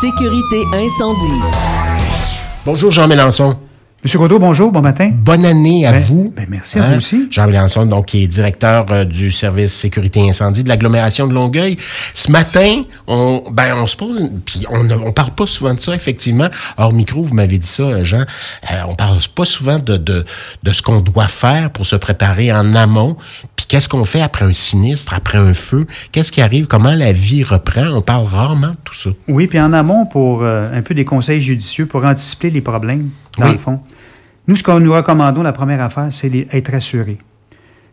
Sécurité incendie. Bonjour Jean Mélenchon. Monsieur Godot, bonjour, bon matin. Bonne année à Ben, vous. ben, merci à vous aussi. Jean Mélenchon, donc, qui est directeur euh, du service sécurité incendie de l'agglomération de Longueuil. Ce matin, on, ben, on se pose, puis on, ne- on parle pas souvent de ça, effectivement. Hors micro, vous m'avez dit ça, euh, Jean. Euh, on parle pas souvent de, de, de ce qu'on doit faire pour se préparer en amont. Puis qu'est-ce qu'on fait après un sinistre, après un feu? Qu'est-ce qui arrive? Comment la vie reprend? On parle rarement de tout ça. Oui, puis en amont, pour euh, un peu des conseils judicieux pour anticiper les problèmes, dans Oui. le fond. Nous, ce qu'on nous recommandons, la première affaire, c'est être assuré. Tu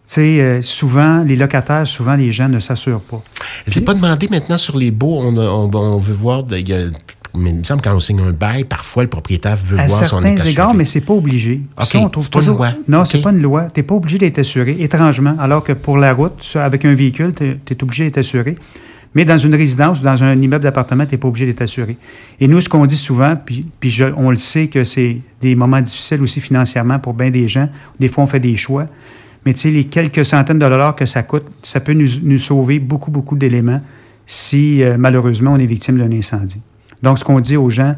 sais, euh, souvent, les locataires, souvent, les gens ne s'assurent pas. C'est pas demandé maintenant sur les baux. On, a- on, on veut voir. de- il y a- mais il me semble que quand on signe un bail, parfois le propriétaire veut À voir si on est certains égards, mais c'est pas obligé. OK, Ça, on trouve c'est pas une loi. Non, OK. c'est pas une loi. Tu n'es pas obligé d'être assuré, étrangement, alors que pour la route, avec un véhicule, tu es obligé d'être assuré. Mais dans une résidence ou dans un immeuble d'appartement, tu n'es pas obligé d'être assuré. Et nous, ce qu'on dit souvent, puis, puis je- on le sait que c'est des moments difficiles aussi financièrement pour bien des gens. Des fois, on fait des choix. Mais tu sais, les quelques centaines de dollars que ça coûte, ça peut nous, nous sauver beaucoup, beaucoup d'éléments si euh, malheureusement on est victime d'un incendie. Donc, ce qu'on dit aux gens,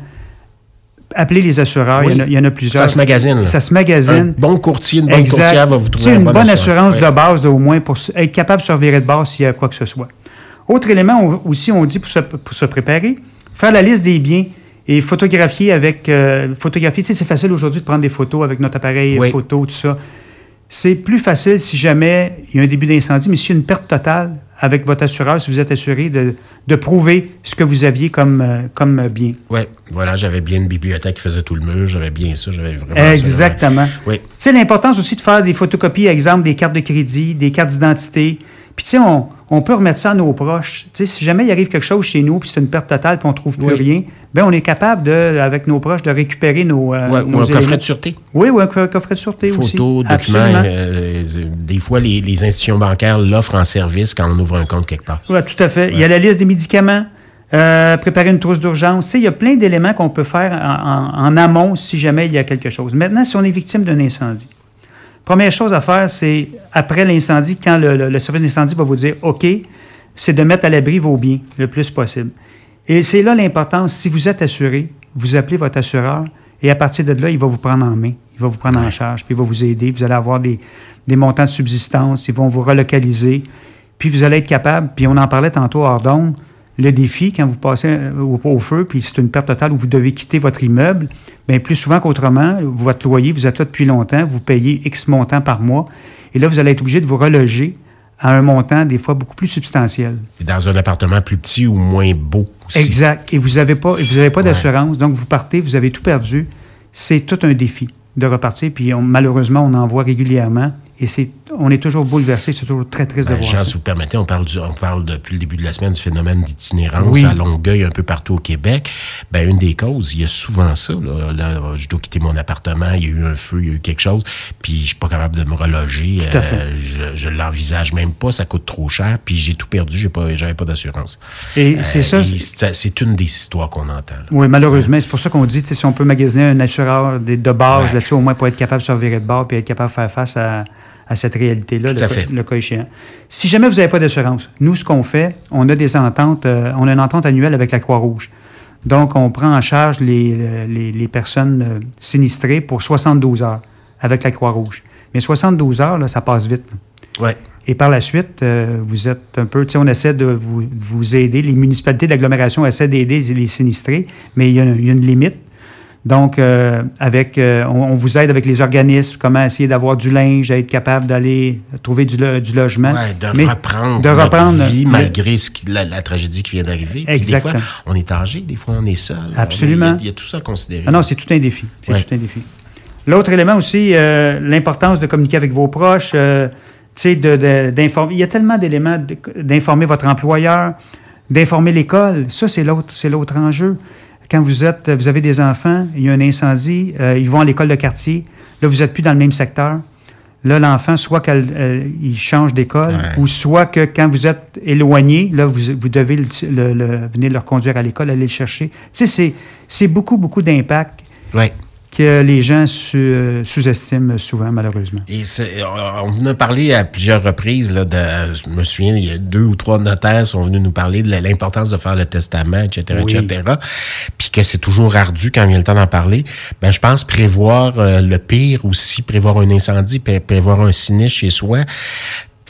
appelez les assureurs, Oui. il, y en a, il y en a plusieurs. Ça se magasine. là. Ça se Un magasine. bon courtier, une bonne Exact. courtière va vous trouver un une bon bonne assurance de base, de, au moins, pour être capable de se revirer de base s'il y a quoi que ce soit. Autre élément on- aussi, on dit pour se, pour se préparer, faire la liste des biens et photographier avec... euh, photographier, tu sais, c'est facile aujourd'hui de prendre des photos avec notre appareil Oui. photo, tout ça. C'est plus facile si jamais il y a un début d'incendie, mais s'il y a une perte totale avec votre assureur, si vous êtes assuré, de, de prouver ce que vous aviez comme, euh, comme bien. Ouais, voilà, j'avais bien une bibliothèque qui faisait tout le mur, j'avais bien ça, j'avais vraiment ça, Exactement. ouais. Oui. Tu sais, l'importance aussi de faire des photocopies, exemple, des cartes de crédit, des cartes d'identité. Puis, tu sais, on, on peut remettre ça à nos proches. Si jamais il arrive quelque chose chez nous, puis c'est une perte totale, puis on trouve plus Oui. rien, ben on est capable, de, avec nos proches, de récupérer nos. euh, Ouais, nos ou un coffret de sûreté. Oui, ou un co- coffret de sûreté aussi. Photos, documents. Euh, euh, des fois, les, les institutions bancaires l'offrent en service quand on ouvre un compte quelque part. Oui, tout à fait. Il y a la liste des médicaments, euh, préparer une trousse d'urgence. Il y a plein d'éléments qu'on peut faire en, en- en amont si jamais il y a quelque chose. Maintenant, si on est victime d'un incendie, première chose à faire, c'est après l'incendie, quand le, le- le service d'incendie va vous dire OK, c'est de mettre à l'abri vos biens le plus possible. Et c'est là l'importance. Si vous êtes assuré, vous appelez votre assureur et à partir de là, il va vous prendre en main, il va vous prendre en charge, puis il va vous aider. Vous allez avoir des, des montants de subsistance, ils vont vous relocaliser, puis vous allez être capable, puis on en parlait tantôt hors d'onde, le défi, quand vous passez euh, au, au feu, puis c'est une perte totale où vous devez quitter votre immeuble, bien plus souvent qu'autrement, votre loyer, vous êtes là depuis longtemps, vous payez X montant par mois, et là, vous allez être obligé de vous reloger à un montant des fois beaucoup plus substantiel. Dans un appartement plus petit ou moins beau aussi. Exact. Et vous n'avez pas, et vous avez pas d'assurance, donc vous partez, vous avez tout perdu. C'est tout un défi de repartir, puis on- malheureusement, on en voit régulièrement, et c'est, on est toujours bouleversé, c'est toujours très triste de voir Jean, ça. si vous permettez, on parle, du- on parle depuis le début de la semaine du phénomène d'itinérance Oui. à Longueuil, un peu partout au Québec. Ben, une des causes, il y a souvent ça. Là, Là, je dois quitter mon appartement, il y a eu un feu, il y a eu quelque chose, puis je suis pas capable de me reloger. Tout à fait. Euh, je je l'envisage même pas, ça coûte trop cher, puis j'ai tout perdu, j'ai pas, j'avais pas d'assurance. Et Euh, c'est ça. c'est une des histoires qu'on entend. là. Oui, malheureusement, c'est pour ça qu'on dit, si on peut magasiner un assureur de, de base Ouais. là-dessus, au moins pour être capable de se revirer de bord puis être capable de faire face à, à cette réalité-là, le, cas- fait. le cas échéant. Si jamais vous n'avez pas d'assurance, nous, ce qu'on fait, on a des ententes, euh, on a une entente annuelle avec la Croix-Rouge. Donc, on prend en charge les, les, les personnes euh, sinistrées pour 72 heures avec la Croix-Rouge. Mais 72 heures, là, ça passe vite. Ouais. Et par la suite, euh, vous êtes un peu, tu sais, on essaie de vous, vous aider. Les municipalités d'agglomération essaient d'aider les sinistrés, mais il y a, il y a une limite. Donc, euh, avec, euh, on, on vous aide avec les organismes, comment essayer d'avoir du linge, être capable d'aller trouver du, lo- du logement. Ouais, de Mais- reprendre de notre reprendre vie le- malgré ce qui- la, la tragédie qui vient d'arriver. Puis Des Exactement. fois, on est âgé, des fois, on est seul. Absolument. Il y a, il y a tout ça à considérer. Ah non, c'est tout un défi. C'est Ouais. tout un défi. L'autre élément aussi, euh, l'importance de communiquer avec vos proches, euh, tu sais, de- d'informer. Il y a tellement d'éléments d'informer votre employeur, d'informer l'école. Ça, c'est l'autre, c'est l'autre enjeu. Quand vous êtes, vous avez des enfants, il y a un incendie, euh, ils vont à l'école de quartier. Là, vous n'êtes plus dans le même secteur. Là, l'enfant, soit qu'il change d'école, Ouais. ou soit que quand vous êtes éloigné, là, vous, vous devez le- le- le- venir le reconduire à l'école, aller le chercher. Tu sais, c'est- c'est beaucoup, beaucoup d'impact Ouais. Que les gens su- sous-estiment souvent, malheureusement. Et c'est- on a parlé à plusieurs reprises. Là, de, je me souviens, il y a deux ou trois notaires sont venus nous parler de l'importance de faire le testament, etc., Oui. etc. Puis que c'est toujours ardu quand il y a le temps d'en parler. Ben, je pense prévoir euh, le pire aussi, prévoir un incendie, pré- prévoir un sinistre chez soi.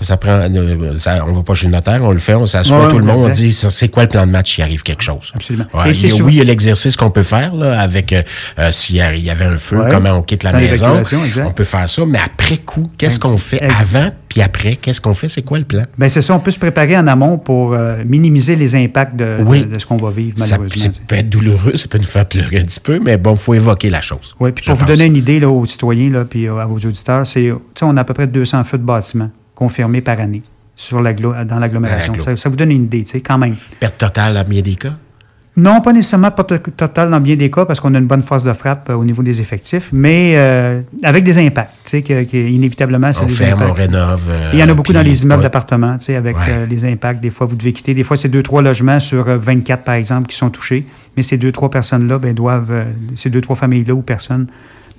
Ça prend, euh, ça, on va pas chez le notaire, on le fait, on s'assoit Ouais, tout le monde, on dit c'est quoi le plan de match s'il arrive quelque chose. Absolument. Ouais, Et il c'est y a- souvent- Oui, il y a l'exercice qu'on peut faire là, avec euh, euh, s'il y avait un feu, Ouais. comment on quitte la Dans maison. On peut faire ça, mais après coup, qu'est-ce qu'on fait avant puis après? Qu'est-ce qu'on fait? C'est quoi le plan? Ben c'est ça, on peut se préparer en amont pour euh, minimiser les impacts de, Oui. de- de ce qu'on va vivre, malheureusement. ça peut être douloureux, ça peut nous faire pleurer un petit peu, mais bon, il faut évoquer la chose. Oui, puis pour vous donner une idée là, aux citoyens là, puis à vos auditeurs, c'est, tu sais, on a à peu près 200 feux de bâtiments confirmés par année sur dans l'agglomération. Ça, ça vous donne une idée, tu sais, quand même. Perte totale à bien des cas? Non, pas nécessairement pas to- total dans bien des cas parce qu'on a une bonne force de frappe euh, au niveau des effectifs, mais euh, avec des impacts, tu sais, que, que inévitablement, c'est On des ferme, on rénove. euh, Il y en a beaucoup dans les immeubles ouais. d'appartements, tu sais, avec Ouais. les impacts. Des fois, vous devez quitter. Des fois, c'est deux, trois logements sur euh, 24, par exemple, qui sont touchés. Mais ces deux, trois personnes-là, ben, doivent, ces deux, trois familles-là ou personnes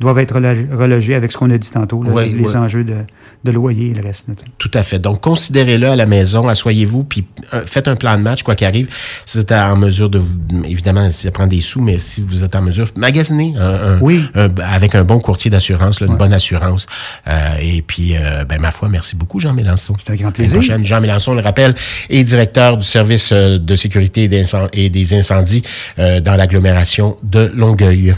doivent être relogées avec ce qu'on a dit tantôt, là, Oui, les oui. enjeux de, de loyer et le reste. Tout à fait. Donc, considérez-le à la maison, asseyez-vous, puis euh, faites un plan de match, quoi qu'il arrive. Si vous êtes en mesure de, vous- évidemment, ça prend des sous, mais si vous êtes en mesure, magasinez un, un- Oui. un- avec un bon courtier d'assurance, une Ouais. bonne assurance. Euh, et puis, euh, ben, ma foi, merci beaucoup, Jean Mélenchon. C'est un grand plaisir. prochaine, Jean Mélenchon, on le rappelle, est directeur du service de sécurité et des incendies dans l'agglomération de Longueuil.